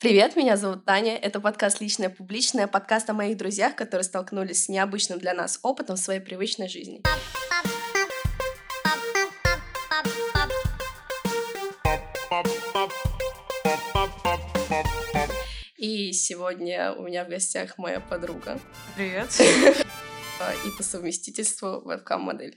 Привет, меня зовут Таня. Это подкаст «Личное публичное», подкаст о моих друзьях, которые столкнулись с необычным для нас опытом в своей привычной жизни. И сегодня у меня в гостях моя подруга. Привет. И по совместительству вебкам-модель.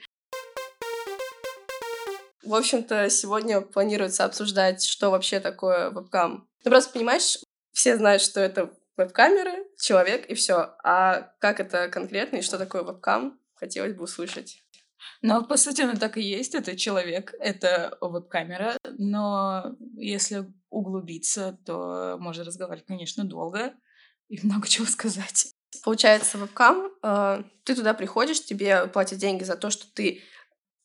В общем-то, сегодня планируется обсуждать, что вообще такое вебкам ну, просто понимаешь, все знают, что это веб-камеры, человек и все. А как это конкретно и что такое вебкам, хотелось бы услышать. Ну, по сути, оно так и есть. Это человек, это веб-камера. Но если углубиться, то можно разговаривать, конечно, долго и много чего сказать. Получается, вебкам, э, ты туда приходишь, тебе платят деньги за то, что ты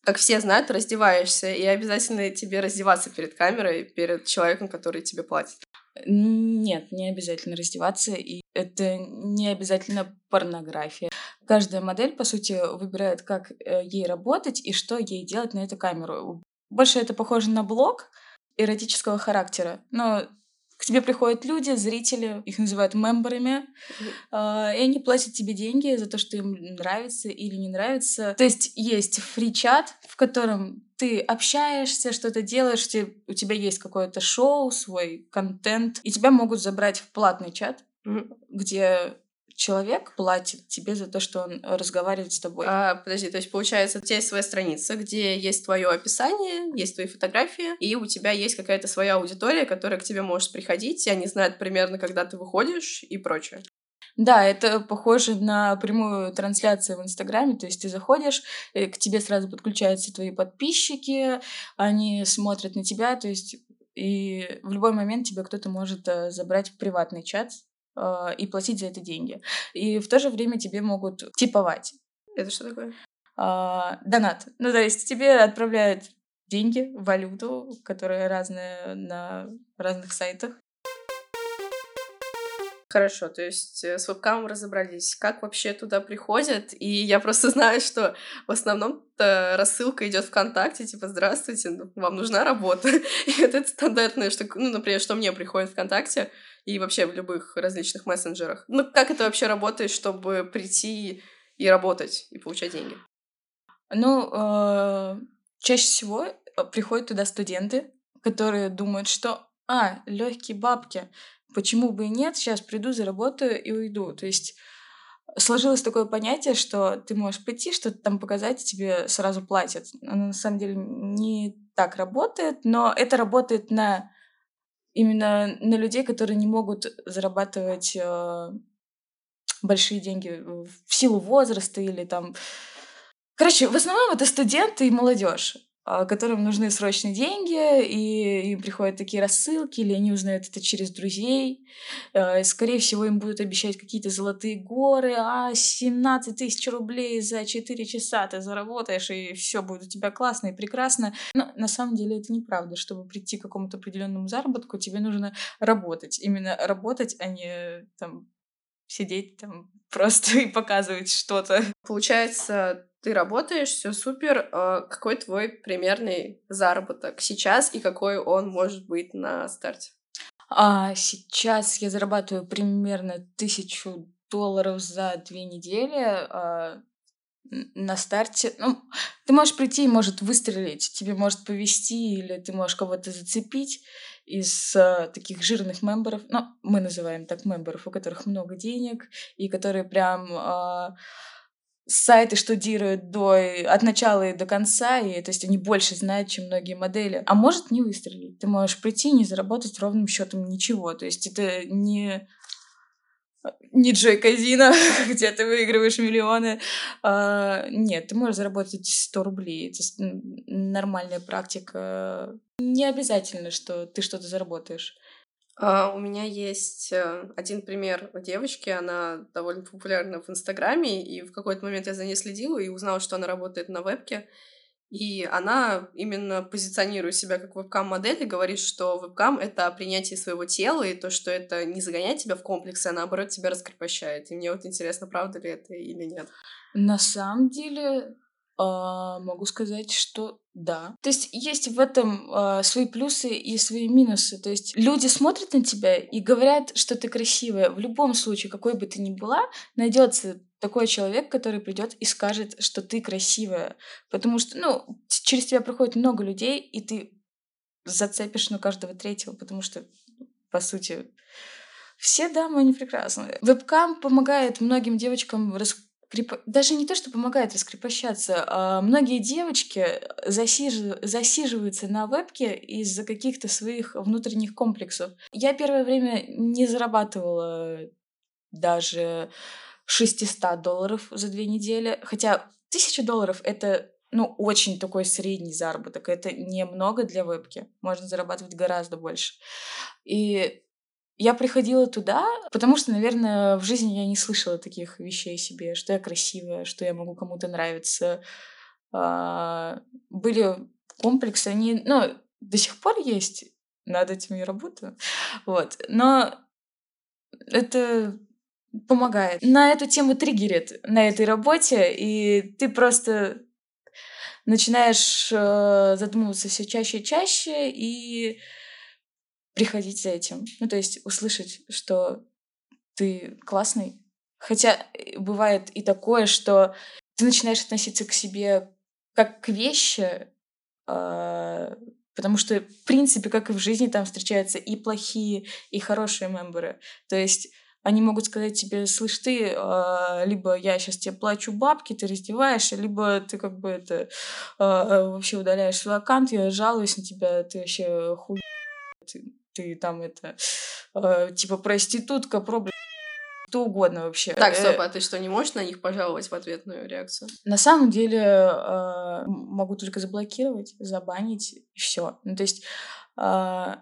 как все знают, раздеваешься, и обязательно тебе раздеваться перед камерой, перед человеком, который тебе платит. Нет, не обязательно раздеваться, и это не обязательно порнография. Каждая модель, по сути, выбирает, как э, ей работать и что ей делать на эту камеру. Больше это похоже на блог эротического характера. Но к тебе приходят люди, зрители, их называют мемберами, mm-hmm. и они платят тебе деньги за то, что им нравится или не нравится. То есть есть фри-чат, в котором ты общаешься, что-то делаешь, у тебя есть какое-то шоу, свой контент, и тебя могут забрать в платный чат, mm-hmm. где человек платит тебе за то, что он разговаривает с тобой. А, подожди, то есть получается, у тебя есть своя страница, где есть твое описание, есть твои фотографии, и у тебя есть какая-то своя аудитория, которая к тебе может приходить, и они знают примерно, когда ты выходишь и прочее. Да, это похоже на прямую трансляцию в Инстаграме, то есть ты заходишь, э, к тебе сразу подключаются твои подписчики, они смотрят на тебя, то есть и в любой момент тебя кто-то может э, забрать в приватный чат э, и платить за это деньги. И в то же время тебе могут типовать. Это что такое? Э, донат. Ну, то есть тебе отправляют деньги, валюту, которые разные на разных сайтах. Хорошо, то есть э, с вебкамом разобрались. Как вообще туда приходят? И я просто знаю, что в основном рассылка идет ВКонтакте, типа, здравствуйте, ну, вам нужна работа. И вот это стандартное, что, ну, например, что мне приходит ВКонтакте и вообще в любых различных мессенджерах. Ну, как это вообще работает, чтобы прийти и работать, и получать деньги? Ну, э, чаще всего э, приходят туда студенты, которые думают, что, а, легкие бабки, почему бы и нет, сейчас приду, заработаю и уйду. То есть сложилось такое понятие, что ты можешь прийти, что-то там показать, и тебе сразу платят. Оно на самом деле не так работает, но это работает на именно на людей, которые не могут зарабатывать э, большие деньги в силу возраста или там. Короче, в основном это студенты и молодежь. А, которым нужны срочные деньги, и им приходят такие рассылки, или они узнают это через друзей. А, скорее всего, им будут обещать какие-то золотые горы, а 17 тысяч рублей за 4 часа ты заработаешь, и все будет у тебя классно и прекрасно. Но на самом деле это неправда. Чтобы прийти к какому-то определенному заработку, тебе нужно работать. Именно работать, а не там сидеть там просто и показывать что-то. Получается, ты работаешь, все супер. А какой твой примерный заработок сейчас и какой он может быть на старте? А сейчас я зарабатываю примерно тысячу долларов за две недели. А на старте, ну, ты можешь прийти и может выстрелить, тебе может повести, или ты можешь кого-то зацепить из э, таких жирных мемберов, ну, мы называем так мемберов, у которых много денег, и которые прям э, сайты штудируют до, от начала и до конца, и то есть они больше знают, чем многие модели. А может не выстрелить. Ты можешь прийти и не заработать ровным счетом ничего. То есть это не не Джой Казино, где ты выигрываешь миллионы. А, нет, ты можешь заработать 100 рублей. Это нормальная практика. Не обязательно, что ты что-то заработаешь. Uh, у меня есть uh, один пример девочки, она довольно популярна в Инстаграме, и в какой-то момент я за ней следила и узнала, что она работает на вебке. И она именно позиционирует себя как вебкам-модель и говорит, что вебкам — это принятие своего тела, и то, что это не загоняет тебя в комплексы, а наоборот тебя раскрепощает. И мне вот интересно, правда ли это или нет. На самом деле, э, могу сказать, что Да. То есть есть в этом э, свои плюсы и свои минусы. То есть люди смотрят на тебя и говорят, что ты красивая. В любом случае, какой бы ты ни была, найдется такой человек, который придет и скажет, что ты красивая. Потому что, ну, через тебя проходит много людей, и ты зацепишь на каждого третьего, потому что, по сути, все дамы, они прекрасны. Вебкам помогает многим девочкам рас даже не то, что помогает раскрепощаться, а многие девочки засиж... засиживаются на вебке из-за каких-то своих внутренних комплексов. Я первое время не зарабатывала даже 600 долларов за две недели, хотя 1000 долларов — это ну, очень такой средний заработок. Это немного для вебки. Можно зарабатывать гораздо больше. И я приходила туда, потому что, наверное, в жизни я не слышала таких вещей себе, что я красивая, что я могу кому-то нравиться. А, были комплексы, они, ну, до сих пор есть, над этим я работаю, вот, но это помогает. На эту тему триггерит на этой работе, и ты просто начинаешь э, задумываться все чаще и чаще, и приходить за этим. Ну, то есть услышать, что ты классный. Хотя э, бывает и такое, что ты начинаешь относиться к себе как к вещи, э, потому что, в принципе, как и в жизни, там встречаются и плохие, и хорошие мемберы. То есть они могут сказать тебе, слышь, ты, э, либо я сейчас тебе плачу бабки, ты раздеваешься, либо ты как бы это э, вообще удаляешь свой аккаунт, я жалуюсь на тебя, ты вообще хуй там это, э, типа проститутка, проблема что угодно вообще. Так, э, стоп, а ты что, не можешь на них пожаловать в ответную реакцию? На самом деле э, могу только заблокировать, забанить и все. Ну, то есть, э,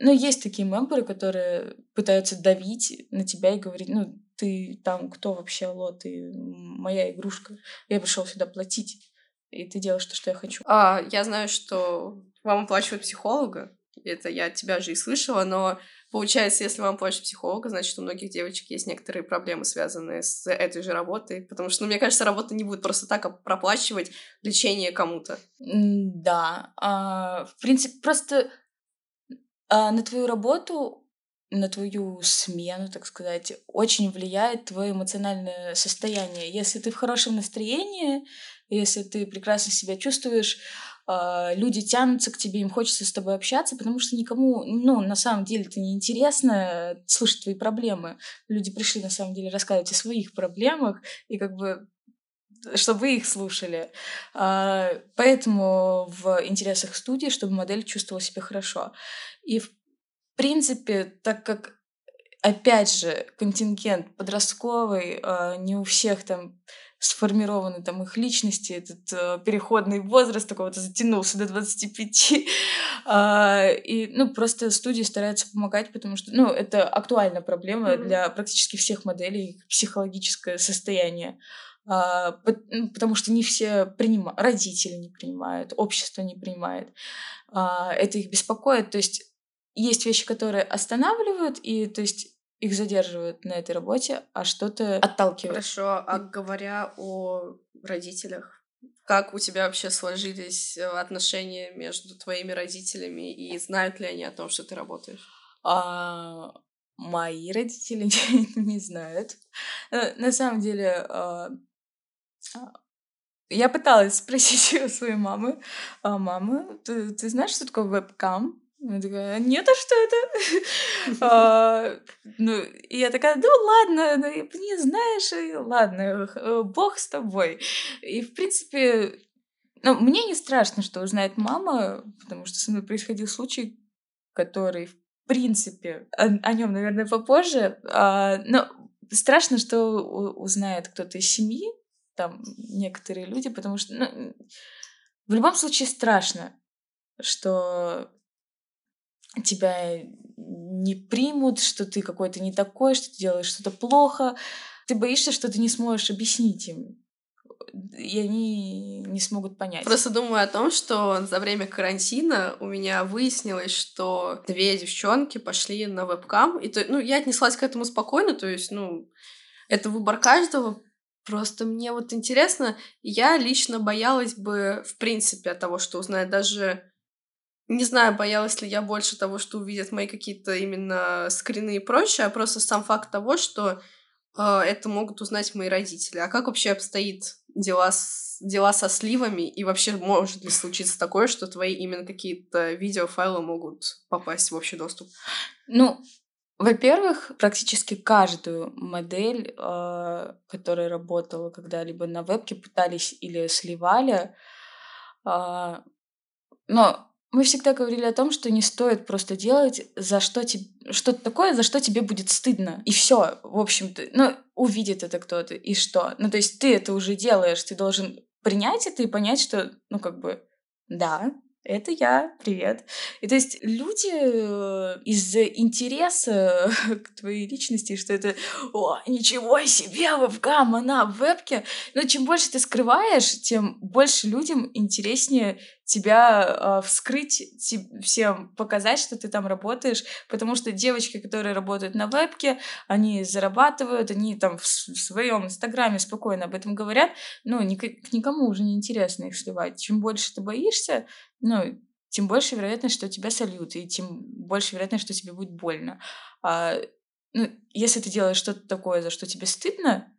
ну, есть такие мемберы, которые пытаются давить на тебя и говорить, ну, ты там кто вообще, алло, ты моя игрушка. Я пришел сюда платить, и ты делаешь то, что я хочу. А, я знаю, что вам оплачивают психолога, это я от тебя же и слышала, но получается, если вам платят психолога, значит, у многих девочек есть некоторые проблемы, связанные с этой же работой, потому что, ну, мне кажется, работа не будет просто так проплачивать лечение кому-то. Да, а, в принципе, просто а, на твою работу на твою смену, так сказать, очень влияет твое эмоциональное состояние. Если ты в хорошем настроении, если ты прекрасно себя чувствуешь, а, люди тянутся к тебе, им хочется с тобой общаться, потому что никому, ну, на самом деле, это неинтересно слушать твои проблемы. Люди пришли, на самом деле, рассказывать о своих проблемах, и как бы чтобы вы их слушали. А, поэтому в интересах студии, чтобы модель чувствовала себя хорошо. И, в принципе, так как, опять же, контингент подростковый, а, не у всех там сформированы там их личности, этот э, переходный возраст такого-то затянулся до 25. а, и, ну, просто студии стараются помогать, потому что, ну, это актуальная проблема mm-hmm. для практически всех моделей, психологическое состояние. Ну, потому что не все принимают, родители не принимают, общество не принимает. А, это их беспокоит. То есть есть вещи, которые останавливают, и то есть их задерживают на этой работе, а что-то отталкивает. Хорошо, а говоря о родителях, как у тебя вообще сложились э, отношения между твоими родителями и знают ли они о том, что ты работаешь? А, мои родители не, знают. Э, на самом деле, а, я пыталась спросить у своей мамы, а, мамы, ты, ты знаешь, что такое вебкам? Я такая, нет, а что это? а, ну, и я такая, ну ладно, ну, не знаешь, и ладно, э, бог с тобой. И, в принципе, ну, мне не страшно, что узнает мама, потому что со мной происходил случай, который, в принципе, о, о нем, наверное, попозже. А, но страшно, что узнает кто-то из семьи, там некоторые люди, потому что ну, в любом случае страшно, что тебя не примут, что ты какой-то не такой, что ты делаешь что-то плохо. Ты боишься, что ты не сможешь объяснить им. И они не смогут понять. Просто думаю о том, что за время карантина у меня выяснилось, что две девчонки пошли на вебкам. И то, ну, я отнеслась к этому спокойно, то есть, ну, это выбор каждого Просто мне вот интересно, я лично боялась бы, в принципе, от того, что узнает даже... Не знаю, боялась ли я больше того, что увидят мои какие-то именно скрины и прочее, а просто сам факт того, что э, это могут узнать мои родители. А как вообще обстоит дела, с, дела со сливами? И вообще может ли случиться такое, что твои именно какие-то видеофайлы могут попасть в общий доступ? Ну, во-первых, практически каждую модель, э, которая работала когда-либо на вебке, пытались или сливали. Э, но мы всегда говорили о том, что не стоит просто делать за что тебе что-то такое, за что тебе будет стыдно. И все, в общем-то, ну, увидит это кто-то, и что? Ну, то есть ты это уже делаешь, ты должен принять это и понять, что, ну, как бы, да, это я, привет. И то есть люди э, из-за интереса к твоей личности, что это, о, ничего себе, вебкам, она в вебке. Но чем больше ты скрываешь, тем больше людям интереснее тебя э, вскрыть, всем показать, что ты там работаешь, потому что девочки, которые работают на вебке, они зарабатывают, они там в, в своем инстаграме спокойно об этом говорят, ну, ник никому уже не интересно их сливать. Чем больше ты боишься, ну, тем больше вероятность, что тебя сольют, и тем больше вероятность, что тебе будет больно. А, ну, если ты делаешь что-то такое, за что тебе стыдно,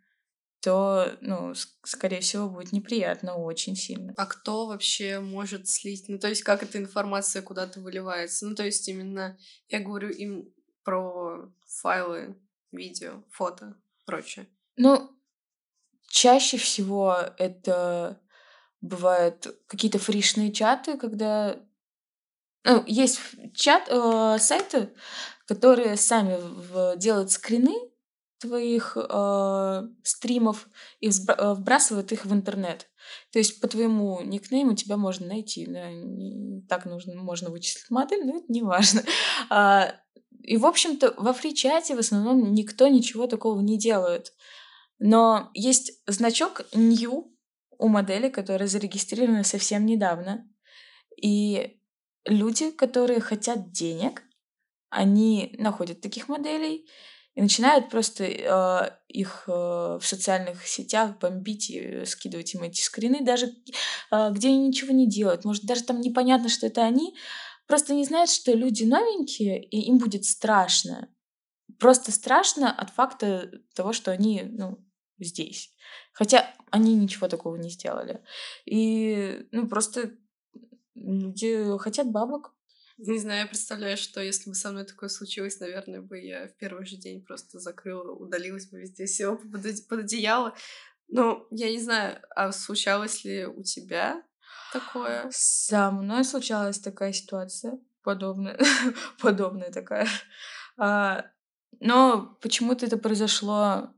то, ну, скорее всего, будет неприятно очень сильно. А кто вообще может слить? Ну, то есть, как эта информация куда-то выливается? Ну, то есть, именно я говорю им про файлы, видео, фото, прочее. Ну, чаще всего это бывают какие-то фришные чаты, когда ну, есть чат, э, сайты, которые сами в, делают скрины твоих э, стримов и э, вбрасывают их в интернет. То есть по твоему никнейму тебя можно найти. Да? Так нужно, можно вычислить модель, но это не важно. А, и, в общем-то, во фри-чате в основном никто ничего такого не делает. Но есть значок new у модели, которая зарегистрирована совсем недавно. И люди, которые хотят денег, они находят таких моделей и начинают просто э, их э, в социальных сетях бомбить и скидывать им эти скрины, даже э, где они ничего не делают. Может, даже там непонятно, что это они, просто не знают, что люди новенькие, и им будет страшно. Просто страшно от факта того, что они ну, здесь. Хотя они ничего такого не сделали. И ну, просто люди хотят бабок. Не знаю, я представляю, что если бы со мной такое случилось, наверное, бы я в первый же день просто закрыла, удалилась бы везде, села под, одеяло. Но я не знаю, а случалось ли у тебя такое? Со мной случалась такая ситуация, подобная, подобная такая. А, но почему-то это произошло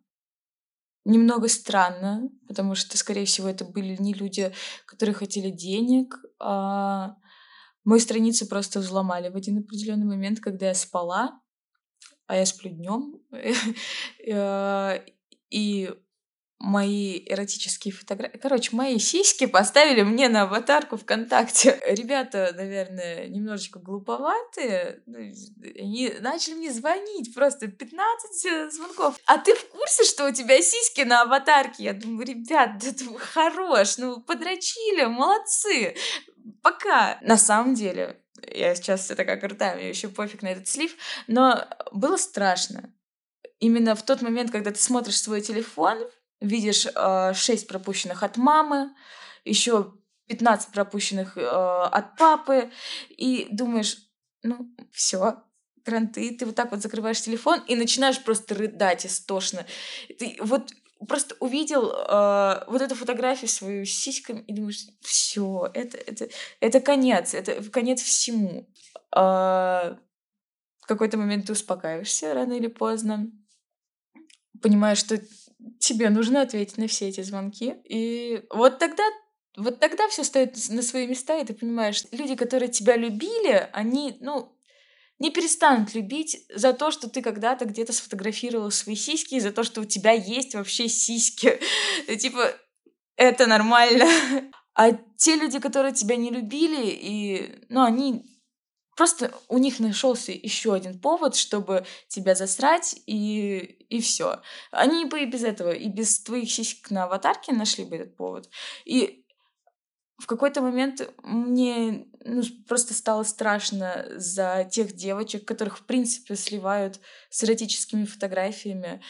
немного странно, потому что, скорее всего, это были не люди, которые хотели денег, а Мою страницу просто взломали в один определенный момент, когда я спала, а я сплю днем. Э, и мои эротические фотографии. Короче, мои сиськи поставили мне на аватарку ВКонтакте. Ребята, наверное, немножечко глуповатые. Ну, они начали мне звонить просто 15 э, звонков. А ты в курсе, что у тебя сиськи на аватарке? Я думаю, ребят, да ты хорош, ну подрочили, молодцы. Пока. На самом деле, я сейчас все такая крутая, мне еще пофиг на этот слив, но было страшно. Именно в тот момент, когда ты смотришь свой телефон, видишь э, 6 пропущенных от мамы, еще 15 пропущенных э, от папы, и думаешь, ну, все, кранты, ты вот так вот закрываешь телефон и начинаешь просто рыдать истошно. Ты вот просто увидел э, вот эту фотографию свою с сиськами и думаешь, все, это, это, это конец, это конец всему. Э, в какой-то момент ты успокаиваешься рано или поздно, понимаешь, что тебе нужно ответить на все эти звонки. И вот тогда вот тогда все стоит на свои места, и ты понимаешь, люди, которые тебя любили, они, ну, не перестанут любить за то, что ты когда-то где-то сфотографировал свои сиськи, и за то, что у тебя есть вообще сиськи. Типа, это нормально. А те люди, которые тебя не любили, и, ну, они просто у них нашелся еще один повод, чтобы тебя засрать, и, и все. Они бы и без этого, и без твоих сиськ на аватарке нашли бы этот повод. И в какой-то момент мне ну, просто стало страшно за тех девочек, которых, в принципе, сливают с эротическими фотографиями.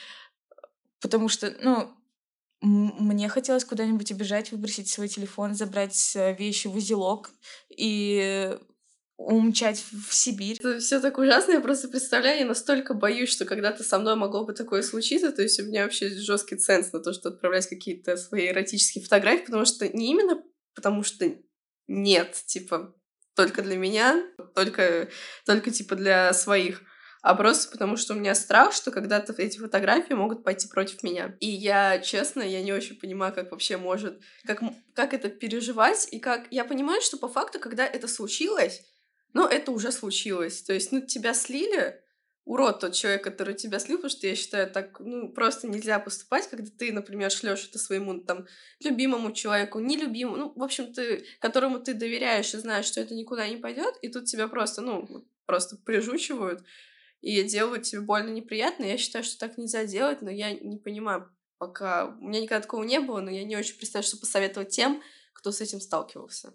Потому что, ну, мне хотелось куда-нибудь убежать, выбросить свой телефон, забрать э, вещи в узелок и умчать в Сибирь. Это все так ужасно, я просто представляю, я настолько боюсь, что когда-то со мной могло бы такое случиться, то есть у меня вообще жесткий ценз на то, что отправлять какие-то свои эротические фотографии, потому что не именно потому что нет, типа, только для меня, только, только типа для своих, а просто потому что у меня страх, что когда-то эти фотографии могут пойти против меня. И я, честно, я не очень понимаю, как вообще может, как, как это переживать, и как... Я понимаю, что по факту, когда это случилось, ну, это уже случилось. То есть, ну, тебя слили, урод тот человек, который тебя слил, потому что я считаю, так, ну, просто нельзя поступать, когда ты, например, шлешь это своему, там, любимому человеку, нелюбимому, ну, в общем, ты, которому ты доверяешь и знаешь, что это никуда не пойдет, и тут тебя просто, ну, просто прижучивают и делают тебе больно неприятно. Я считаю, что так нельзя делать, но я не понимаю, пока... У меня никогда такого не было, но я не очень представляю, что посоветовать тем, кто с этим сталкивался.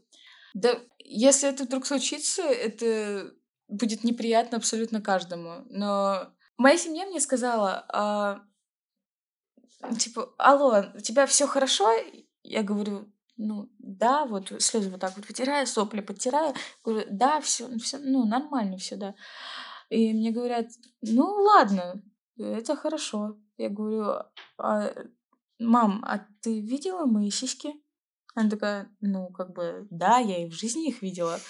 Да, если это вдруг случится, это будет неприятно абсолютно каждому. Но моя семья мне сказала, а, типа, алло, у тебя все хорошо? Я говорю, ну, да, вот слезы вот так вот вытираю, сопли подтираю. Говорю, да, все, все, ну, нормально все, да. И мне говорят, ну, ладно, это хорошо. Я говорю, а, мам, а ты видела мои сиськи? Она такая, ну, как бы, да, я и в жизни их видела.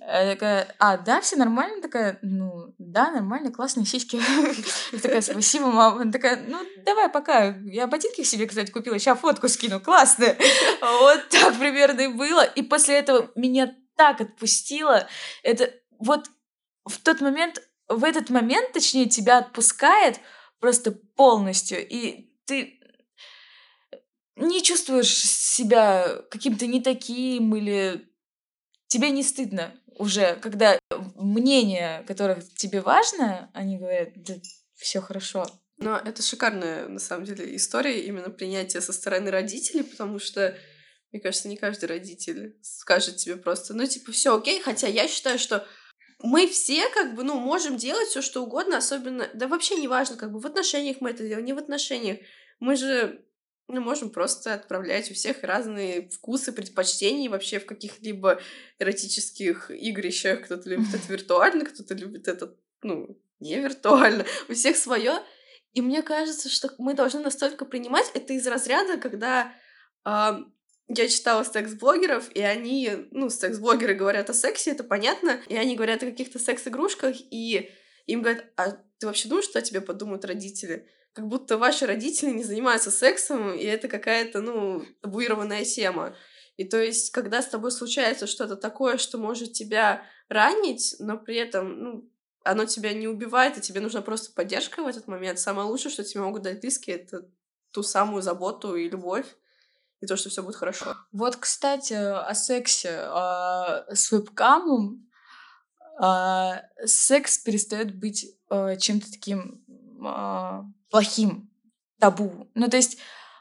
Я такая, а, да, все нормально? Такая, ну, да, нормально, классные сиськи. Я такая, спасибо, мама. Она такая, ну, давай пока. Я ботинки себе, кстати, купила, сейчас фотку скину, классные. Вот так примерно и было. И после этого меня так отпустило. Это вот в тот момент, в этот момент, точнее, тебя отпускает просто полностью. И ты не чувствуешь себя каким-то не таким или тебе не стыдно уже, когда мнение, которое тебе важно, они говорят, да, все хорошо. Но это шикарная, на самом деле, история именно принятия со стороны родителей, потому что, мне кажется, не каждый родитель скажет тебе просто, ну, типа, все окей, хотя я считаю, что мы все, как бы, ну, можем делать все что угодно, особенно, да вообще не важно, как бы, в отношениях мы это делаем, не в отношениях. Мы же мы можем просто отправлять у всех разные вкусы, предпочтения вообще в каких-либо эротических игрищах. Кто-то любит это виртуально, кто-то любит это, ну, не виртуально. У всех свое. И мне кажется, что мы должны настолько принимать это из разряда, когда э, я читала секс-блогеров, и они, ну, секс-блогеры говорят о сексе, это понятно, и они говорят о каких-то секс-игрушках, и им говорят, а ты вообще думаешь, что о тебе подумают родители? Как будто ваши родители не занимаются сексом, и это какая-то, ну, табуированная тема. И то есть, когда с тобой случается что-то такое, что может тебя ранить, но при этом, ну, оно тебя не убивает, и тебе нужна просто поддержка в этот момент. Самое лучшее, что тебе могут дать близкие, это ту самую заботу и любовь, и то, что все будет хорошо. Вот, кстати, о сексе. А, с вебкамом а, секс перестает быть а, чем-то таким плохим табу. Ну, то есть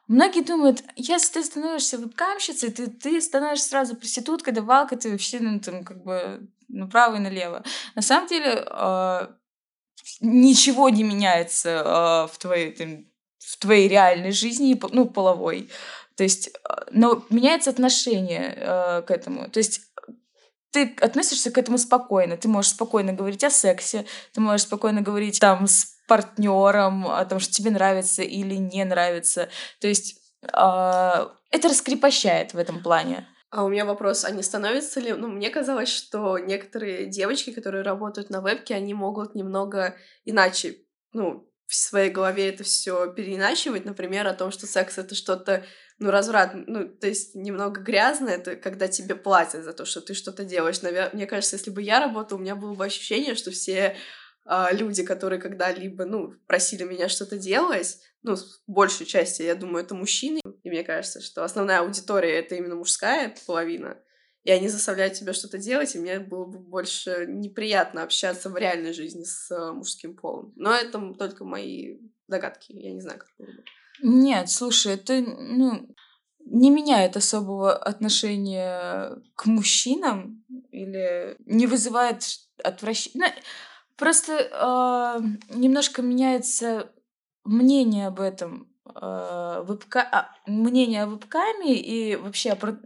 многие думают, если ты становишься вебкамщицей, ты, ты становишься сразу проституткой, давалкой, ты вообще, ну, там, как бы направо и налево. На самом деле э, ничего не меняется э, в, твоей, там, в твоей реальной жизни, ну, половой. То есть, но меняется отношение э, к этому. То есть ты относишься к этому спокойно. Ты можешь спокойно говорить о сексе, ты можешь спокойно говорить там с партнером, о том, что тебе нравится или не нравится. То есть э, это раскрепощает в этом плане. А у меня вопрос, а не становится ли... Ну, мне казалось, что некоторые девочки, которые работают на вебке, они могут немного иначе, ну, в своей голове это все переиначивать, например, о том, что секс — это что-то, ну, разврат, ну, то есть немного грязно, это когда тебе платят за то, что ты что-то делаешь. Навер... Мне кажется, если бы я работала, у меня было бы ощущение, что все а, люди, которые когда-либо, ну, просили меня что-то делать, ну, большей части, я думаю, это мужчины. И мне кажется, что основная аудитория — это именно мужская половина. и они заставляют тебя что-то делать, и мне было бы больше неприятно общаться в реальной жизни с э, мужским полом. Но это только мои догадки, я не знаю, как было бы. Нет, слушай, это, ну, не меняет особого отношения к мужчинам или не вызывает отвращения. Просто э, немножко меняется мнение об этом. Э, вебка... а, мнение о вебкаме и вообще о про...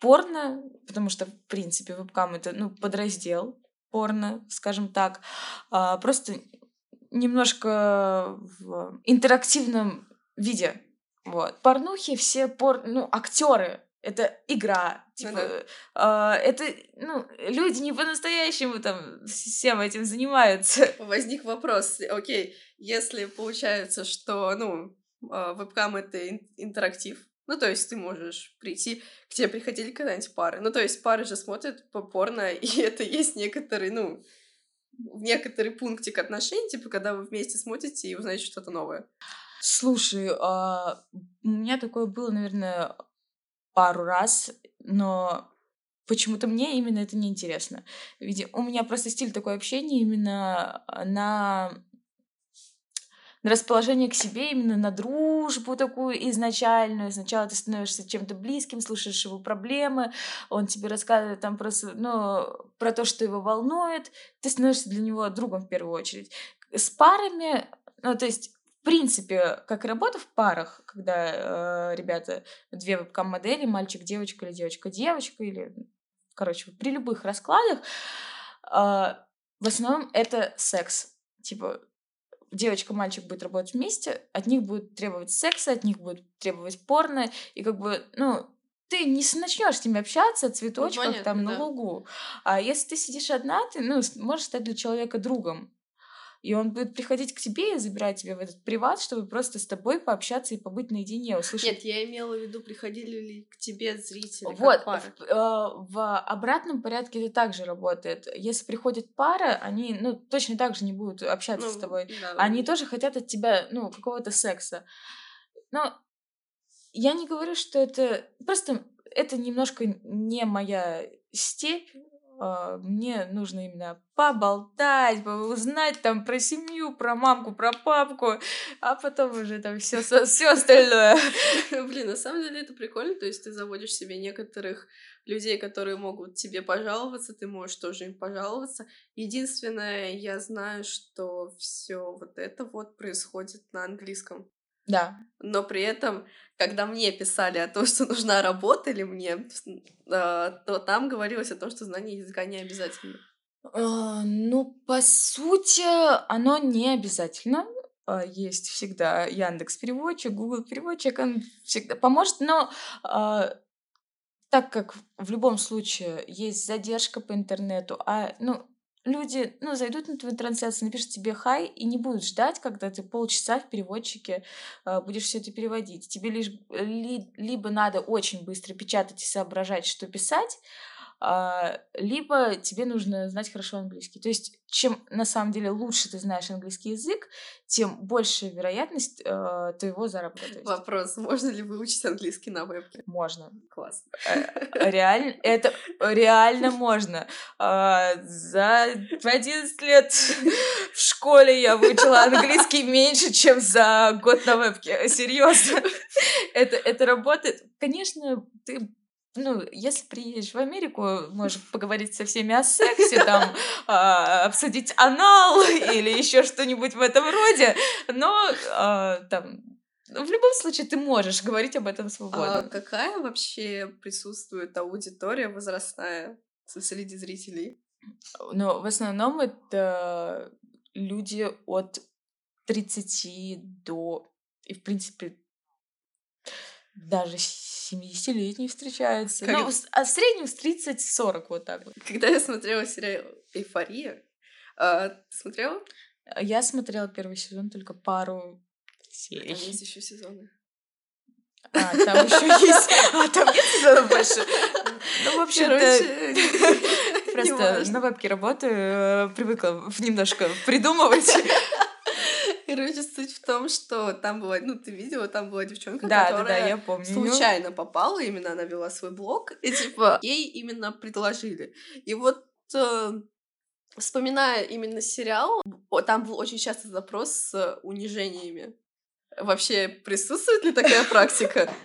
порно, потому что, в принципе, вебкам это ну, подраздел порно, скажем так. А, просто немножко в интерактивном виде вот. Порнухи все пор... ну, актеры. Это игра. Типа, uh-huh. э, это, ну, люди не по-настоящему там всем этим занимаются. Возник вопрос, окей, если получается, что, ну, э, вебкам это интерактив, ну, то есть ты можешь прийти, к тебе приходили когда-нибудь пары. Ну, то есть пары же смотрят по порно, и это есть некоторые, ну, некоторый пунктик отношений, типа, когда вы вместе смотрите и узнаете что-то новое. Слушай, а, у меня такое было, наверное, пару раз, но почему-то мне именно это не интересно. Ведь у меня просто стиль такой общения именно на на расположение к себе, именно на дружбу такую изначальную. Сначала ты становишься чем-то близким, слушаешь его проблемы, он тебе рассказывает там про, ну, про то, что его волнует, ты становишься для него другом в первую очередь. С парами, ну, то есть в принципе, как работа в парах, когда э, ребята, две вебкам-модели, мальчик-девочка или девочка-девочка, или, короче, при любых раскладах, э, в основном это секс. Типа, девочка-мальчик будет работать вместе, от них будет требовать секса, от них будет требовать порно, и как бы, ну, ты не начнешь с ними общаться, цветочках ну, понятно, там да. на лугу. А если ты сидишь одна, ты ну, можешь стать для человека другом. И он будет приходить к тебе и забирать тебя в этот приват, чтобы просто с тобой пообщаться и побыть наедине, услышать. Нет, я имела в виду, приходили ли к тебе зрители. Вот, в, э, в обратном порядке это также работает. Если приходит пара, они, ну, точно так же не будут общаться ну, с тобой. Да, они да. тоже хотят от тебя, ну, какого-то секса. Но я не говорю, что это... Просто это немножко не моя степь, мне нужно именно поболтать, узнать там про семью, про мамку, про папку, а потом уже там все, все остальное. Блин, на самом деле это прикольно, то есть ты заводишь себе некоторых людей, которые могут тебе пожаловаться, ты можешь тоже им пожаловаться. Единственное, я знаю, что все вот это вот происходит на английском. Да. Но при этом, когда мне писали о том, что нужна работа или мне, а, то там говорилось о том, что знание языка не обязательно. А, ну, по сути, оно не обязательно. А, есть всегда Яндекс переводчик, Google переводчик, он всегда поможет, но так как в любом случае есть задержка по интернету, а ну люди, ну, зайдут на твою трансляцию, напишут тебе хай и не будут ждать, когда ты полчаса в переводчике э, будешь все это переводить. Тебе лишь ли, либо надо очень быстро печатать и соображать, что писать, либо тебе нужно знать хорошо английский. То есть, чем на самом деле лучше ты знаешь английский язык, тем больше вероятность э, твоего заработка. Вопрос, можно ли выучить английский на вебке? Можно. Класс. Э, реально, это реально можно. А, за 11 лет в школе я выучила английский меньше, чем за год на вебке. Серьезно. Это, это работает. Конечно, ты ну, если приедешь в Америку, можешь поговорить со всеми о сексе, там, а, обсудить анал или еще что-нибудь в этом роде, но а, там в любом случае ты можешь говорить об этом свободно. А какая вообще присутствует аудитория возрастная среди зрителей? Ну, в основном это люди от 30 до... И, в принципе, даже 70-летние встречаются. Как... Ну, а в среднем с 30-40 вот так вот. Когда я смотрела сериал «Эйфория», а, ты смотрела? Я смотрела первый сезон, только пару серий. Там есть еще сезоны. А, там еще есть. А, там нет сезонов больше. Ну, в общем-то, просто на вебке работаю, э, привыкла немножко придумывать. Короче, суть в том, что там была, ну, ты видела, там была девчонка, Да, да, которая да, я помню. случайно попала, именно она вела свой блог, и типа ей именно предложили. И вот э, вспоминая именно сериал, там был очень часто запрос с унижениями. Вообще присутствует ли такая практика?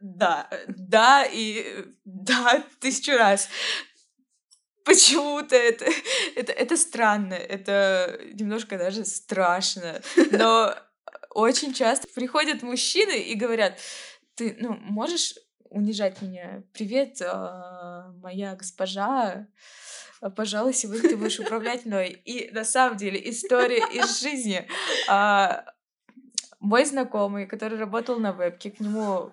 Да, да и да, тысячу раз. Почему-то это, это, это странно, это немножко даже страшно. Но очень часто приходят мужчины и говорят, ты, ну, можешь унижать меня? Привет, а, моя госпожа, а, пожалуй, сегодня ты будешь управлять мной. И на самом деле история из жизни. А, мой знакомый, который работал на вебке, к нему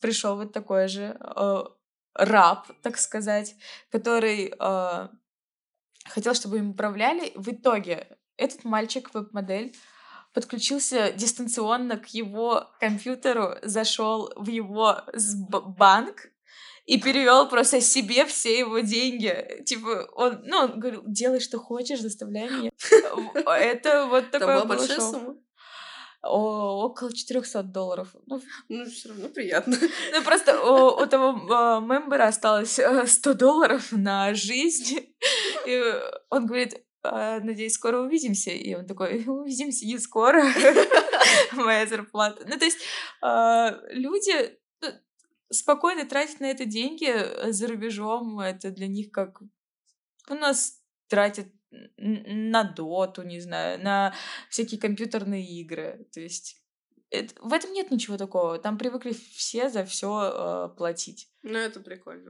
пришел вот такой же раб, так сказать, который э, хотел, чтобы им управляли. В итоге этот мальчик, веб-модель, подключился дистанционно к его компьютеру, зашел в его банк и перевел просто себе все его деньги. Типа, он, ну, он говорил, делай, что хочешь, заставляй меня. Это вот такое было большая сумма? Около 400 долларов. Ну, ну все равно приятно. Ну, просто у, у того э, мембера осталось 100 долларов на жизнь. И он говорит, «А, надеюсь, скоро увидимся. И он такой, увидимся не скоро. Моя зарплата. Ну, то есть а, люди ну, спокойно тратят на это деньги э, за рубежом. Это для них как... У нас тратят на доту, не знаю, на всякие компьютерные игры. То есть это, в этом нет ничего такого. Там привыкли все за все э, платить. Ну, это прикольно.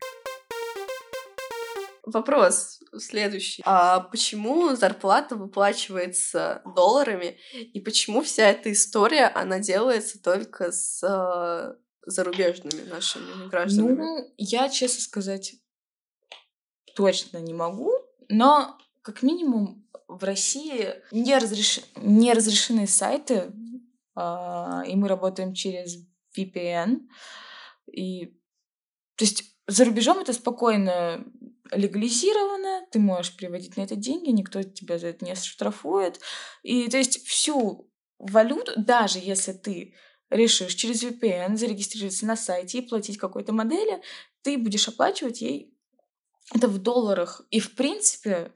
Вопрос следующий. А почему зарплата выплачивается долларами, и почему вся эта история, она делается только с э, зарубежными нашими гражданами? Ну, я, честно сказать, точно не могу, но как минимум в России не, разреш... не разрешены сайты, а, и мы работаем через VPN. И, то есть за рубежом это спокойно легализировано, ты можешь приводить на это деньги, никто тебя за это не штрафует. И то есть всю валюту, даже если ты решишь через VPN зарегистрироваться на сайте и платить какой-то модели, ты будешь оплачивать ей это в долларах. И в принципе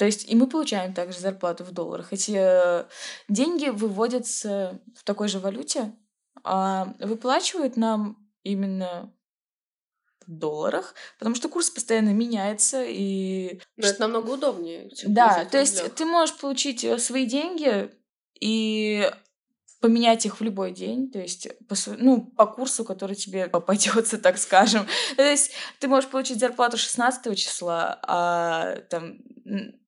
то есть и мы получаем также зарплату в долларах. Эти э, деньги выводятся в такой же валюте, а выплачивают нам именно в долларах, потому что курс постоянно меняется и... Но это намного удобнее. да, то есть ты можешь получить э, свои деньги и поменять их в любой день, то есть по, ну, по курсу, который тебе попадется, так скажем. То есть ты можешь получить зарплату 16 числа, а там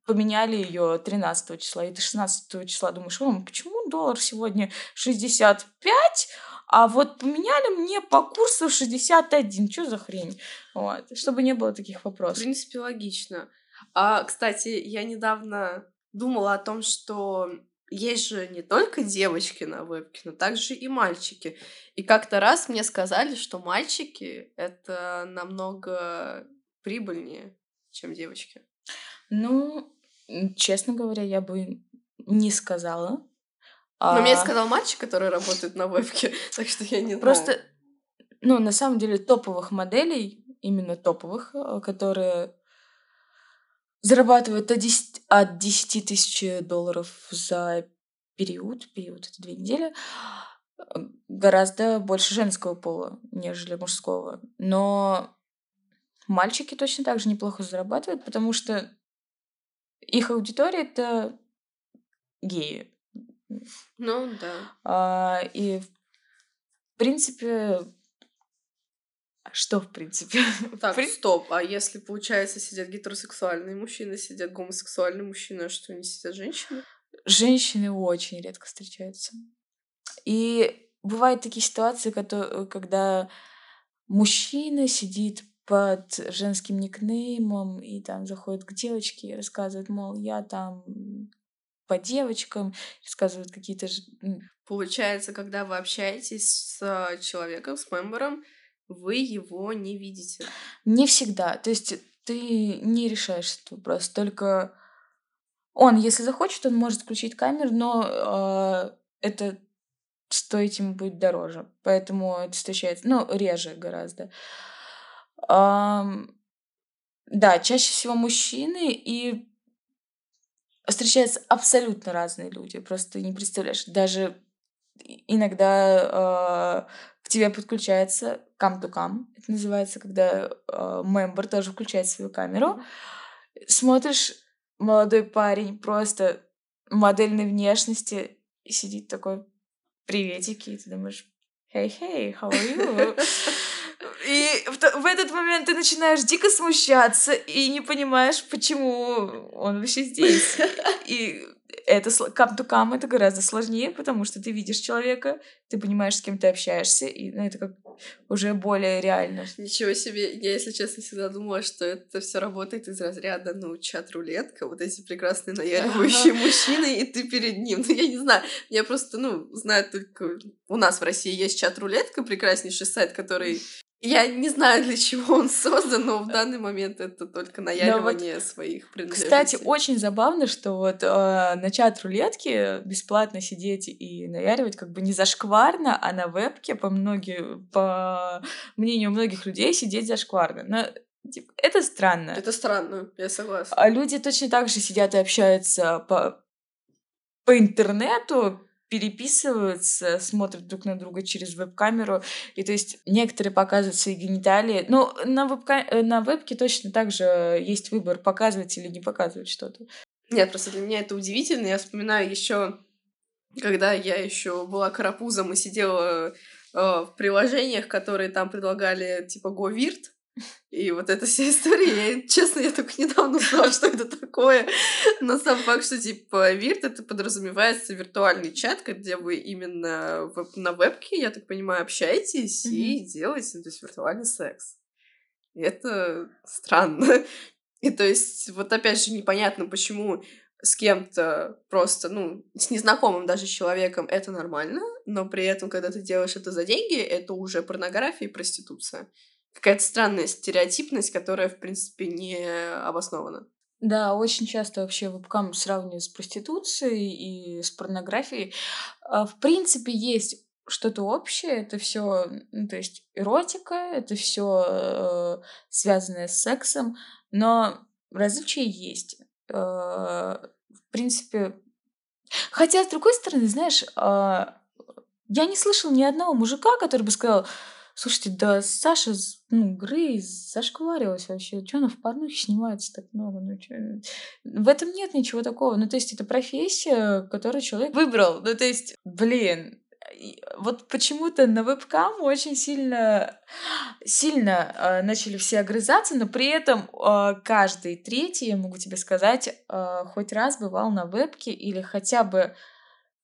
поменяли ее 13 числа, и ты 16 числа думаешь, о, почему доллар сегодня 65, а вот поменяли мне по курсу 61. Что за хрень? Вот. Чтобы не было таких вопросов. В принципе, логично. А, кстати, я недавно думала о том, что есть же не только девочки на вебке, но также и мальчики. И как-то раз мне сказали, что мальчики — это намного прибыльнее, чем девочки. Ну, честно говоря, я бы не сказала. Но мне а сказал мальчик, который работает на вебке, так что я не Просто, ну, на самом деле, топовых моделей, именно топовых, э, которые зарабатывают от 10, от 10 тысяч долларов за период, период это две недели, гораздо больше женского пола, нежели мужского. Но мальчики точно так же неплохо зарабатывают, потому что их аудитория это геи. Ну да. А, и в принципе, что в принципе? Так, При... стоп. А если, получается, сидят гетеросексуальные мужчины, сидят гомосексуальные мужчины, а что не сидят женщины? Женщины очень редко встречаются. И бывают такие ситуации, когда мужчина сидит под женским никнеймом и там заходит к девочке и рассказывает, мол, я там по девочкам, рассказывают какие-то... Получается, когда вы общаетесь с человеком, с мембером, вы его не видите. Не всегда. То есть ты не решаешь этот вопрос, только Он, если захочет, он может включить камеру, но э, это стоить ему будет дороже. Поэтому это встречается, ну, реже гораздо. Эм, да, чаще всего мужчины и встречаются абсолютно разные люди. Просто не представляешь. Даже иногда э, к тебе подключается cam. Это называется, когда э, мембер тоже включает свою камеру. Смотришь, молодой парень просто модельной внешности и сидит такой приветики, и ты думаешь, hey, hey, how are you? И в, в этот момент ты начинаешь дико смущаться и не понимаешь, почему он вообще здесь. И это come это гораздо сложнее, потому что ты видишь человека, ты понимаешь, с кем ты общаешься, и ну, это как уже более реально. Ничего себе, я, если честно, всегда думала, что это все работает из разряда, ну, чат-рулетка, вот эти прекрасные наяривающие мужчины, и ты перед ним. Ну, я не знаю, я просто, ну, знаю только... У нас в России есть чат-рулетка, прекраснейший сайт, который я не знаю, для чего он создан, но в данный момент это только наяривание вот, своих принадлежностей. Кстати, очень забавно, что вот э, на чат-рулетке бесплатно сидеть и наяривать как бы не зашкварно, а на вебке, по, многим, по мнению многих людей, сидеть зашкварно. Но, типа, это странно. Это странно, я согласна. А люди точно так же сидят и общаются по, по интернету, переписываются, смотрят друг на друга через веб-камеру. И то есть некоторые показывают свои гениталии. Ну, на, веб э, на вебке точно так же есть выбор, показывать или не показывать что-то. Нет, просто для меня это удивительно. Я вспоминаю еще, когда я еще была карапузом и сидела э, в приложениях, которые там предлагали типа GoVirt, и вот эта вся история, я, честно, я только недавно узнала, что это такое. Но сам факт, что, типа, вирт, это подразумевается виртуальный чат, где вы именно на вебке, я так понимаю, общаетесь mm-hmm. и делаете, то есть, виртуальный секс. И это странно. И то есть, вот опять же, непонятно, почему с кем-то просто, ну, с незнакомым даже человеком это нормально, но при этом, когда ты делаешь это за деньги, это уже порнография и проституция какая-то странная стереотипность, которая, в принципе, не обоснована. Да, очень часто вообще вебкам сравнивают с проституцией и с порнографией. А, в принципе, есть что-то общее, это все, ну, то есть эротика, это все э, связанное с сексом, но различия есть. Э, в принципе, хотя, с другой стороны, знаешь, э, я не слышал ни одного мужика, который бы сказал, Слушайте, да Саша, ну, Грейс зашкварилась вообще. Чё она в порнухе снимается так много? Ну, чё... В этом нет ничего такого. Ну, то есть, это профессия, которую человек выбрал. Ну, то есть, блин, вот почему-то на вебкам очень сильно, сильно э, начали все огрызаться, но при этом э, каждый третий, я могу тебе сказать, э, хоть раз бывал на вебке или хотя бы...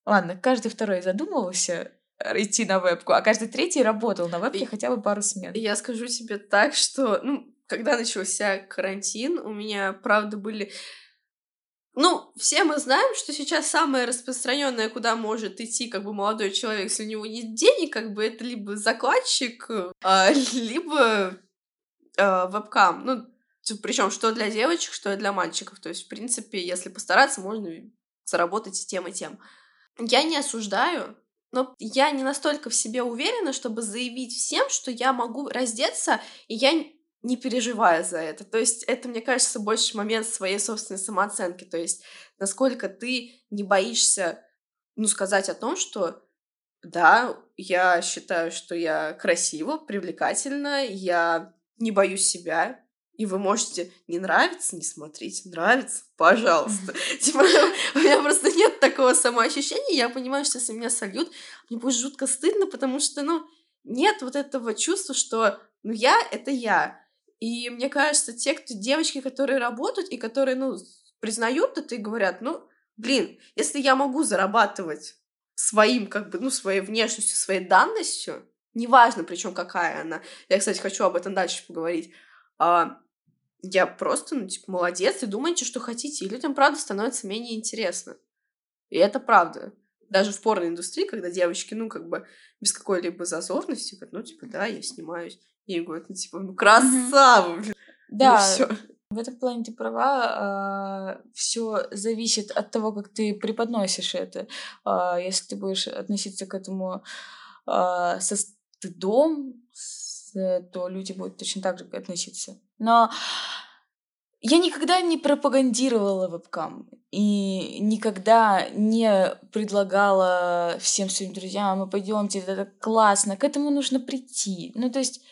Ладно, каждый второй задумывался, идти на вебку, а каждый третий работал на вебке хотя бы пару смен. Я скажу тебе так, что, ну, когда начался карантин, у меня, правда, были... Ну, все мы знаем, что сейчас самое распространенное, куда может идти как бы молодой человек, если у него нет денег, как бы это либо закладчик, а, либо а, вебкам. Ну, причем что для девочек, что и для мальчиков. То есть, в принципе, если постараться, можно заработать и тем, и тем. Я не осуждаю, но я не настолько в себе уверена, чтобы заявить всем, что я могу раздеться, и я не переживаю за это. То есть это, мне кажется, больше момент своей собственной самооценки. То есть насколько ты не боишься, ну, сказать о том, что да, я считаю, что я красива, привлекательна, я не боюсь себя, и вы можете не нравиться, не смотреть, нравится, пожалуйста. Типа, у меня просто нет такого самоощущения, я понимаю, что если меня сольют, мне будет жутко стыдно, потому что, ну, нет вот этого чувства, что, ну, я — это я. И мне кажется, те, кто, девочки, которые работают и которые, ну, признают это и говорят, ну, блин, если я могу зарабатывать своим, как бы, ну, своей внешностью, своей данностью, неважно, причем какая она. Я, кстати, хочу об этом дальше поговорить. А, я просто, ну, типа, молодец, и думайте, что хотите. И людям, правда, становится менее интересно. И это правда. Даже в порной индустрии, когда девочки, ну, как бы, без какой-либо зазорности, говорят, ну, типа, да, я снимаюсь. И говорят, ну, типа, ну, красава, Да, В этом плане ты права. А, Все зависит от того, как ты преподносишь это. А, Если ты будешь относиться к этому а, со стыдом, то люди будут точно так же относиться. Но я никогда не пропагандировала вебкам и никогда не предлагала всем своим друзьям, мы пойдемте, это так классно, к этому нужно прийти. Ну, то есть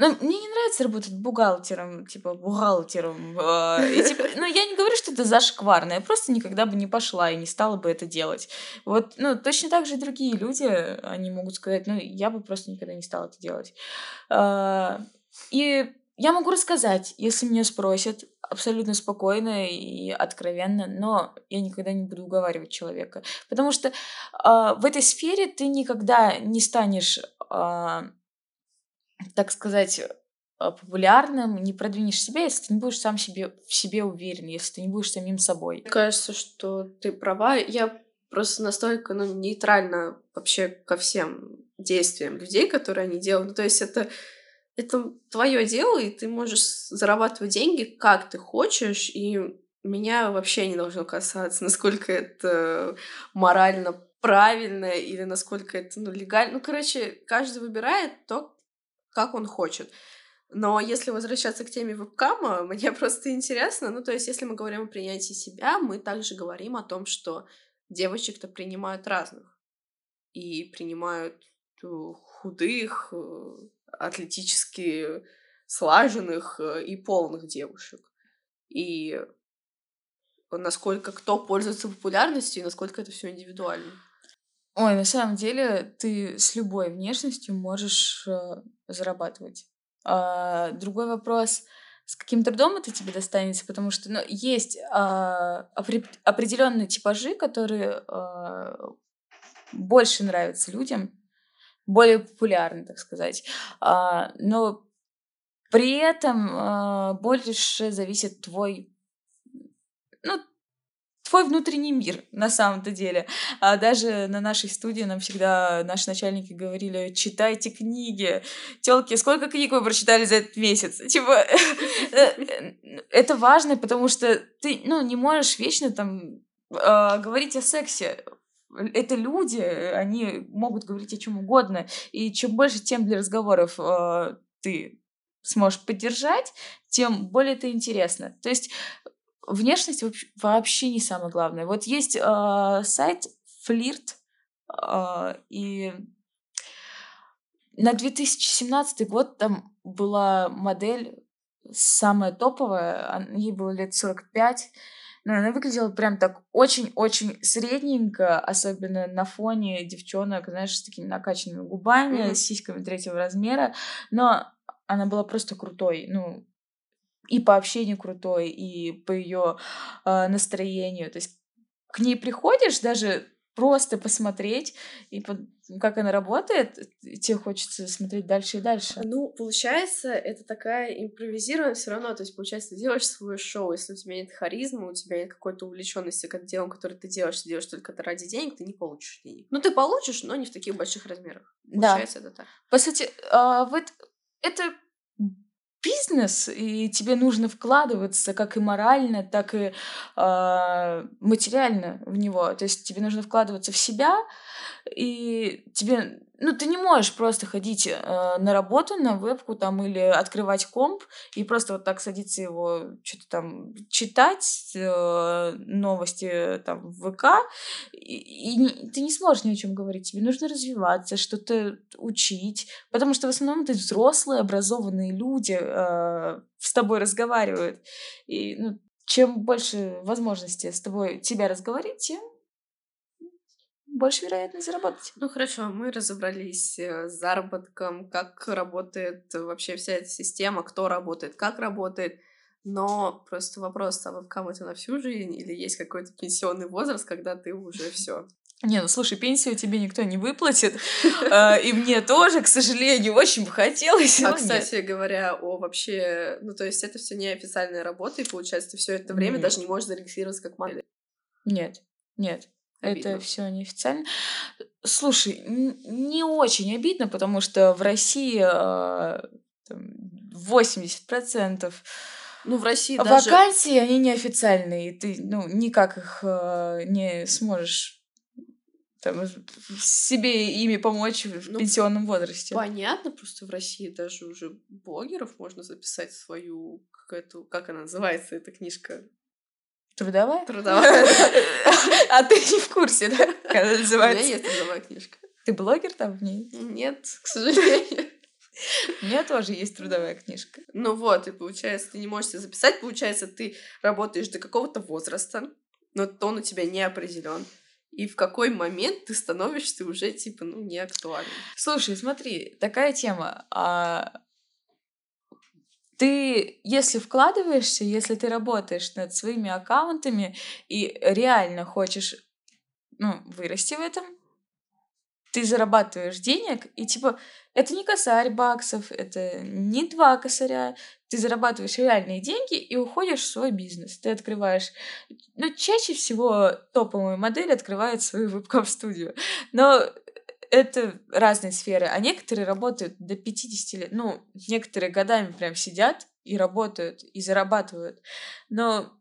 ну, мне не нравится работать бухгалтером, типа бухгалтером. э, и, типа, ну, я не говорю, что это зашкварно, я просто никогда бы не пошла и не стала бы это делать. Вот, ну, точно так же и другие люди, они могут сказать, ну, я бы просто никогда не стала это делать. А, И я могу рассказать, если меня спросят, абсолютно спокойно и откровенно, но я никогда не буду уговаривать человека. Потому что а, в этой сфере ты никогда не станешь, а, так сказать, а, популярным, не продвинешь себя, если ты не будешь сам себе, в себе уверен, если ты не будешь самим собой. Мне кажется, что ты права. Я просто настолько ну, нейтральна вообще ко всем действиям людей, которые они делают. Ну, то есть это, это твое дело, и ты можешь зарабатывать деньги как ты хочешь, и меня вообще не должно касаться, насколько это морально правильно или насколько это ну, легально. Ну, короче, каждый выбирает то, как он хочет. Но если возвращаться к теме вебкама, мне просто интересно, ну, то есть, если мы говорим о принятии себя, мы также говорим о том, что девочек-то принимают разных. И принимают э, худых, э, атлетически слаженных э, и полных девушек. И насколько кто пользуется популярностью и насколько это все индивидуально. Ой, на самом деле ты с любой внешностью можешь э, зарабатывать. А, другой вопрос, с каким трудом это тебе достанется, потому что ну, есть а, опре- определенные типажи, которые а, больше нравятся людям, более популярны, так сказать. А, но при этом а, больше зависит твой, ну, твой внутренний мир на самом-то деле. А даже на нашей студии нам всегда наши начальники говорили, читайте книги. Телки, сколько книг вы прочитали за этот месяц? Типа, это важно, потому что ты, ну, не можешь вечно там а, говорить о сексе. Это люди, они могут говорить о чем угодно. И чем больше тем для разговоров а, ты сможешь поддержать, тем более это интересно. То есть внешность вообще не самое главное. Вот есть э, сайт Флирт, э, и на 2017 год там была модель самая топовая, ей было лет 45, но она выглядела прям так очень-очень средненько, особенно на фоне девчонок, знаешь, с такими накачанными губами, mm-hmm. с сиськами третьего размера, но она была просто крутой, ну, и по общению крутой, и по ее э, настроению. То есть к ней приходишь даже просто посмотреть, и по, как она работает, тебе хочется смотреть дальше и дальше. Ну, получается, это такая импровизированная все равно. То есть, получается, ты делаешь свое шоу, если у тебя нет харизмы, у тебя нет какой-то увлеченности к делу, которое ты делаешь, ты делаешь только это ради денег, ты не получишь денег. Ну, ты получишь, но не в таких больших размерах. Получается, да. это так. По сути, э, вот это бизнес, и тебе нужно вкладываться как и морально, так и э, материально в него. То есть тебе нужно вкладываться в себя, и тебе, ну, ты не можешь просто ходить э, на работу, на вебку там или открывать комп и просто вот так садиться его что-то там читать, э, новости там в ВК, и, и ты не сможешь ни о чем говорить. Тебе нужно развиваться, что-то учить, потому что в основном это взрослые, образованные люди э, с тобой разговаривают. И ну, чем больше возможностей с тобой тебя разговаривать, тем больше вероятность заработать. Ну хорошо, мы разобрались с заработком, как работает вообще вся эта система, кто работает, как работает. Но просто вопрос, а вебкам это на всю жизнь или есть какой-то пенсионный возраст, когда ты уже все? Не, ну слушай, пенсию тебе никто не выплатит, и мне тоже, к сожалению, очень бы хотелось. А, кстати говоря, о вообще, ну то есть это все неофициальная работа, и получается, ты все это время даже не можешь зарегистрироваться как модель. Нет, нет. Обидно. Это все неофициально. Слушай, не очень обидно, потому что в России э, там, 80% Ну, в России даже... Вакансии, они неофициальные, и ты, ну, никак их э, не сможешь там, себе ими помочь в ну, пенсионном возрасте. Понятно, просто в России даже уже блогеров можно записать свою какую-то, как она называется, эта книжка? Трудовая? Трудовая. А ты не в курсе, да, она называется? У меня есть трудовая книжка. Ты блогер там в ней? Нет, к сожалению. У меня тоже есть трудовая книжка. Ну вот, и получается, ты не можешь себе записать, получается, ты работаешь до какого-то возраста, но то он у тебя не определен. И в какой момент ты становишься уже, типа, ну, не актуальным. Слушай, смотри, такая тема. А ты, если вкладываешься, если ты работаешь над своими аккаунтами и реально хочешь ну, вырасти в этом, ты зарабатываешь денег, и типа это не косарь баксов, это не два косаря, ты зарабатываешь реальные деньги и уходишь в свой бизнес. Ты открываешь... Ну, чаще всего топовые модели открывают свою вебкам-студию. Но это разные сферы, а некоторые работают до 50 лет. Ну, некоторые годами прям сидят и работают, и зарабатывают. Но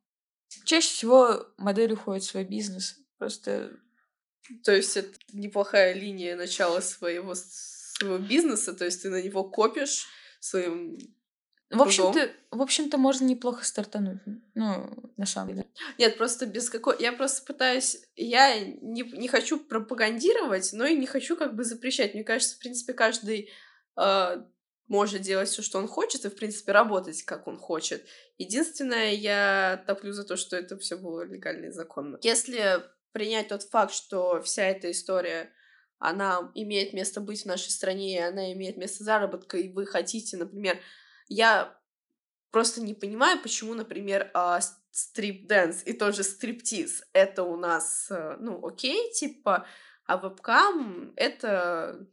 чаще всего модель уходит в свой бизнес. Просто... То есть это неплохая линия начала своего, своего бизнеса, то есть ты на него копишь своим в общем-то, в общем-то, можно неплохо стартануть. Ну, на самом деле. Нет, просто без какой... Я просто пытаюсь... Я не, не хочу пропагандировать, но и не хочу как бы запрещать. Мне кажется, в принципе, каждый э, может делать все, что он хочет, и, в принципе, работать, как он хочет. Единственное, я топлю за то, что это все было легально и законно. Если принять тот факт, что вся эта история она имеет место быть в нашей стране, и она имеет место заработка, и вы хотите, например, я просто не понимаю, почему, например, а, strip dance и тоже стриптиз — это у нас, э, ну, окей, типа, а вебкам — это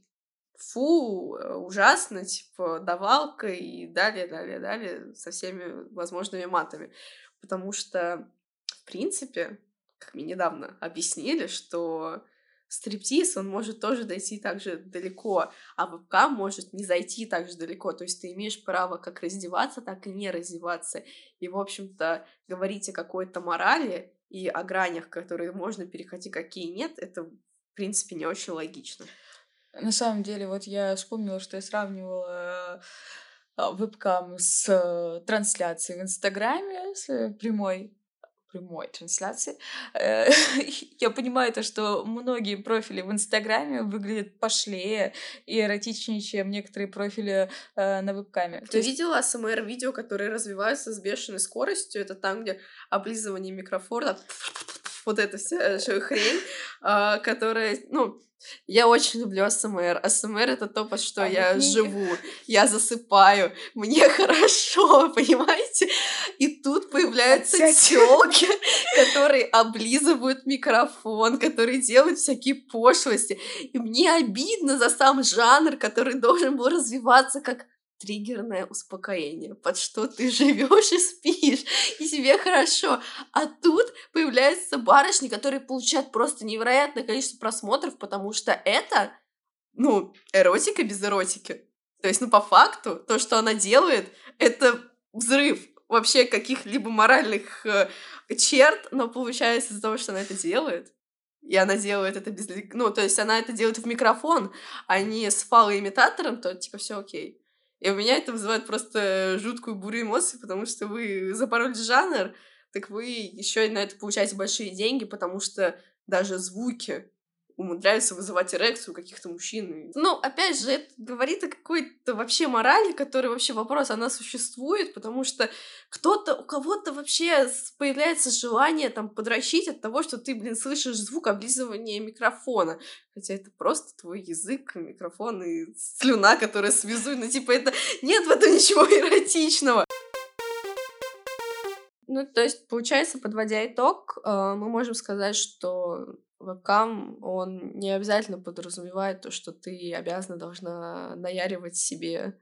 фу, э, ужасно, типа, давалка и далее, далее, далее со всеми возможными матами. Потому что, в принципе, как мне недавно объяснили, что стриптиз, он может тоже дойти так же далеко, а вебкам может не зайти так же далеко. То есть ты имеешь право как раздеваться, так и не раздеваться. И, в общем-то, говорить о какой-то морали и о гранях, которые можно переходить, какие нет, это, в принципе, не очень логично. На самом деле, вот я вспомнила, что я сравнивала э, вебкам с э, трансляцией в Инстаграме, с прямой прямой трансляции, э, я понимаю то, что многие профили в Инстаграме выглядят пошлее и эротичнее, чем некоторые профили э, на вебкаме. Ты есть... видела АСМР-видео, которые развиваются с бешеной скоростью? Это там, где облизывание микрофона, вот эта вся хрень, а, которая, ну, я очень люблю АСМР. АСМР — это то, под что а я живу. Я засыпаю. Мне хорошо, понимаете? И тут появляются тёлки, которые облизывают микрофон, которые делают всякие пошлости. И мне обидно за сам жанр, который должен был развиваться как триггерное успокоение, под что ты живешь и спишь, и тебе хорошо. А тут появляются барышни, которые получают просто невероятное количество просмотров, потому что это, ну, эротика без эротики. То есть, ну, по факту, то, что она делает, это взрыв вообще каких-либо моральных э, черт, но получается из-за того, что она это делает, и она делает это без... Ну, то есть она это делает в микрофон, а не с фалоимитатором, то, типа, все окей. И у меня это вызывает просто жуткую бурю эмоций, потому что вы запороли жанр, так вы еще и на это получаете большие деньги, потому что даже звуки умудряются вызывать эрекцию у каких-то мужчин. Ну, опять же, это говорит о какой-то вообще морали, которая вообще вопрос, она существует, потому что кто-то, у кого-то вообще появляется желание там подращить от того, что ты, блин, слышишь звук облизывания микрофона. Хотя это просто твой язык, микрофон и слюна, которая связует. Ну, типа, это нет в этом ничего эротичного. Ну, то есть, получается, подводя итог, э, мы можем сказать, что вебкам, он не обязательно подразумевает то, что ты обязана должна наяривать себе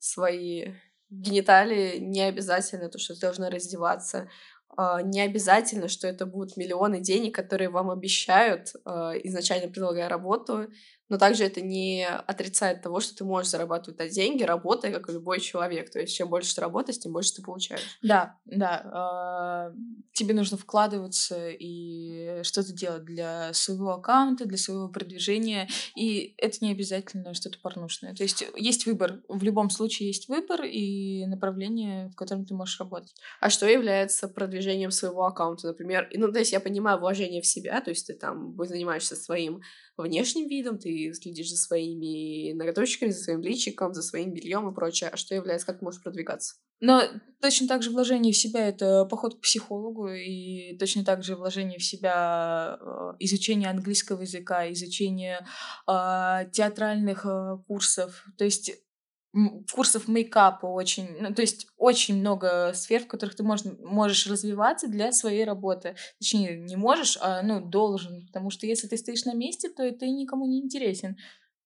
свои гениталии, не обязательно то, что ты должна раздеваться, а, не обязательно, что это будут миллионы денег, которые вам обещают, а, изначально предлагая работу, но также это не отрицает того, что ты можешь зарабатывать на деньги, работая, как и любой человек. То есть чем больше ты работаешь, тем больше ты получаешь. Да, да. Э, тебе нужно вкладываться и что-то делать для своего аккаунта, для своего продвижения. И это не обязательно что-то порнушное. То есть есть выбор. В любом случае есть выбор и направление, в котором ты можешь работать. А что является продвижением своего аккаунта, например? Ну, то есть я понимаю вложение в себя, то есть ты там занимаешься своим внешним видом, ты следишь за своими ноготочками, за своим личиком, за своим бельем и прочее. А что является, как ты можешь продвигаться? Но точно так же вложение в себя — это поход к психологу, и точно так же вложение в себя э, изучение английского языка, изучение э, театральных э, курсов. То есть курсов мейкапа очень, ну, то есть очень много сфер, в которых ты можешь, можешь развиваться для своей работы. Точнее, не можешь, а, ну, должен, потому что если ты стоишь на месте, то ты никому не интересен.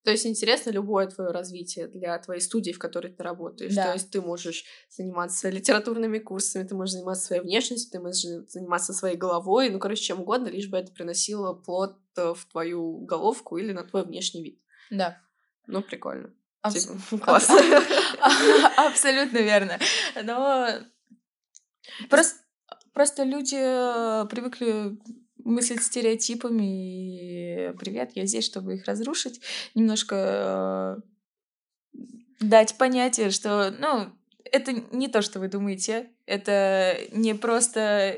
То есть интересно любое твое развитие для твоей студии, в которой ты работаешь. Да. То есть ты можешь заниматься литературными курсами, ты можешь заниматься своей внешностью, ты можешь заниматься своей головой, ну, короче, чем угодно, лишь бы это приносило плод э, в твою головку или на твой внешний вид. Да. Ну, прикольно. Типа, классно. Абсолютно верно. Но просто, просто люди э, привыкли мыслить стереотипами, и привет, я здесь, чтобы их разрушить, немножко э, дать понятие, что, ну, это не то, что вы думаете, это не просто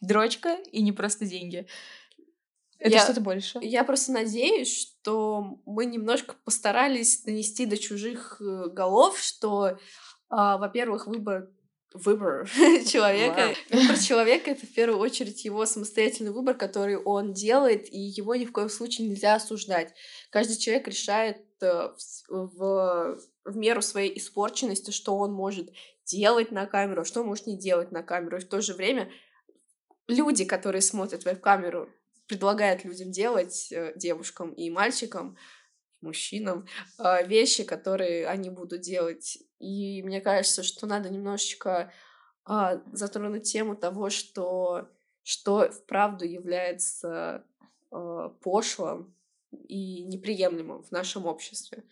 дрочка и не просто деньги. Это я, что-то больше. Я просто надеюсь, что мы немножко постарались донести до чужих э, голов, что, а, во-первых, выбор выбор человека. Wow. Выбор человека это в первую очередь его самостоятельный выбор, который он делает, и его ни в коем случае нельзя осуждать. Каждый человек решает э, в, в меру своей испорченности, что он может делать на камеру, а что может не делать на камеру. И в то же время люди, которые смотрят в камеру, предлагает людям делать, э, девушкам и мальчикам, мужчинам, э, вещи, которые они будут делать. И мне кажется, что надо немножечко а, затронуть тему того, что, что вправду является а, пошлым и неприемлемым в нашем обществе.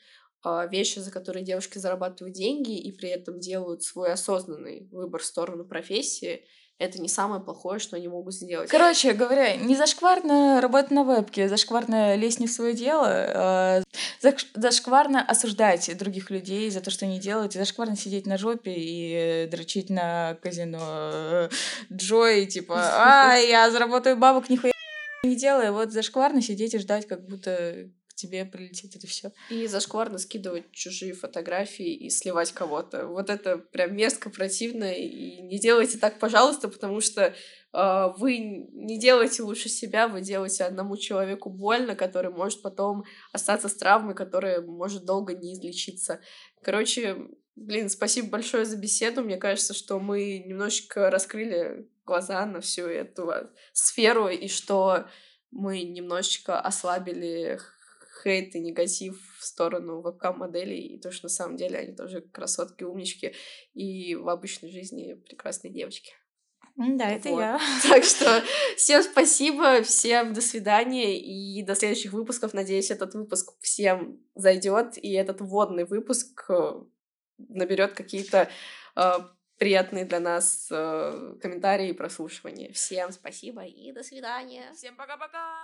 А, вещи, за которые девушки зарабатывают деньги и при этом делают свой осознанный выбор в сторону профессии — это не самое плохое, что они могут сделать. Короче говоря, не зашкварно работать на вебке, зашкварно лезть не в свое дело, а зашкварно осуждать других людей за то, что они делают, и зашкварно сидеть на жопе и дрочить на казино Джой, типа, а, я заработаю бабок, нихуя не делаю, вот зашкварно сидеть и ждать, как будто тебе прилетит это все. И зашкварно скидывать чужие фотографии и сливать кого-то. Вот это прям мерзко, противно. И не делайте так, пожалуйста, потому что э, вы не делаете лучше себя, вы делаете одному человеку больно, который может потом остаться с травмой, которая может долго не излечиться. Короче, блин, спасибо большое за беседу. Мне кажется, что мы немножечко раскрыли глаза на всю эту сферу, и что мы немножечко ослабили хейт и негатив в сторону вебкам-моделей, и то, что на самом деле они тоже красотки, умнички, и в обычной жизни прекрасные девочки. Да, это вот. я. Так что всем спасибо, всем до свидания и до следующих выпусков. Надеюсь, этот выпуск всем зайдет, и этот вводный выпуск э, наберет какие-то э, приятные для нас э, комментарии и прослушивания. Всем спасибо и до свидания. Всем пока-пока.